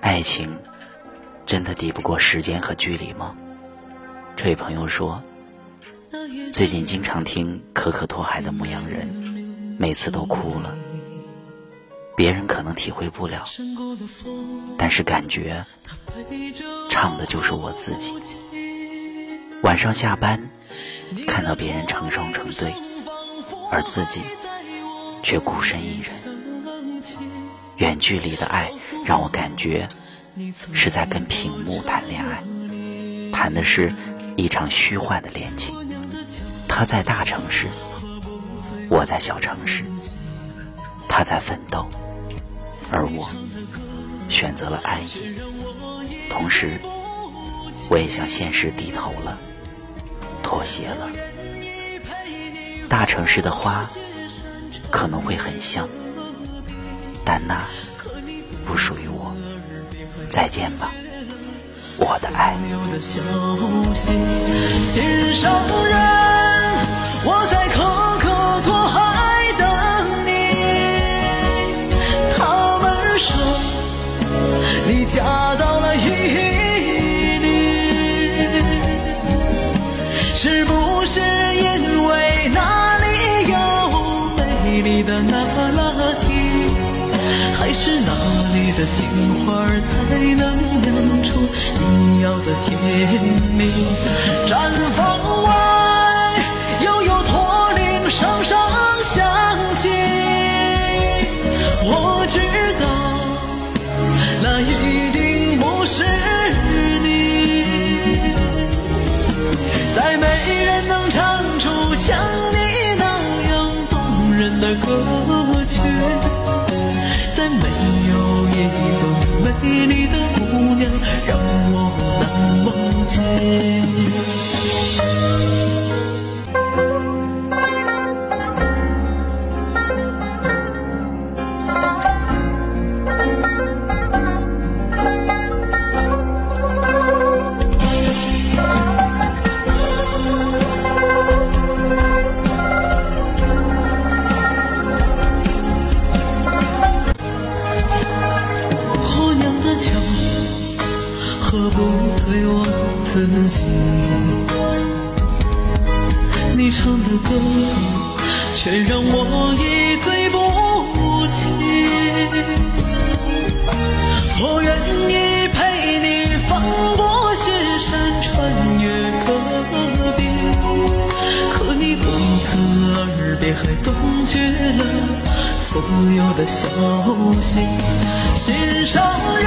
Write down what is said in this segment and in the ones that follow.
爱情真的抵不过时间和距离吗？这位朋友说，最近经常听可可托海的《牧羊人》，每次都哭了。别人可能体会不了，但是感觉唱的就是我自己。晚上下班，看到别人成双成对，而自己却孤身一人。远距离的爱让我感觉是在跟屏幕谈恋爱，谈的是一场虚幻的恋情。他在大城市，我在小城市，他在奋斗。而我选择了安逸，同时我也向现实低头了，妥协了。大城市的花可能会很香，但那不属于我。再见吧，我的爱。嫁到了伊犁，是不是因为那里有美丽的那？是哪里的杏花才能酿出你要的甜蜜？毡房外，又有驼铃声声响起。我知道，那一定不是你。再没人能唱出像你那样动人的歌曲。再没有一个美丽的姑娘让我难忘记。自己，你唱的歌却让我一醉不起。我愿意陪你翻过雪山，穿越戈壁，可你不辞而别，还断绝了所有的消息。心上人，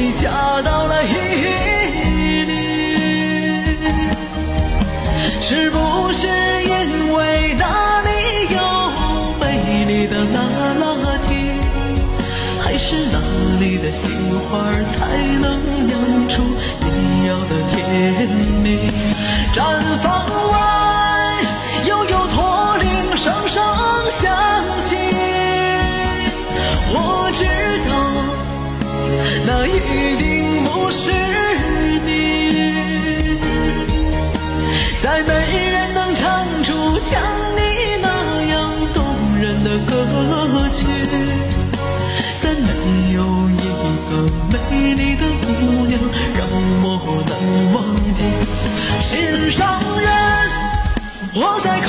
你嫁到了伊犁，是不是因为那里有美丽的那拉提？还是那里的杏花才能一定不是你，再没人能唱出像你那样动人的歌曲，再没有一个美丽的姑娘让我难忘记。心上人，我在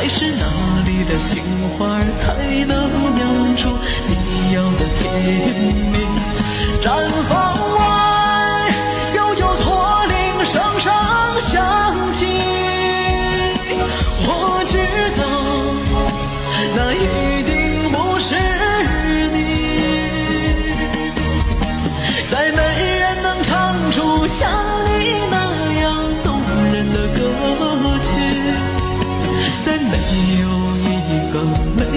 还是那里的杏花才能酿出你要的甜蜜？绽放我。没有一个。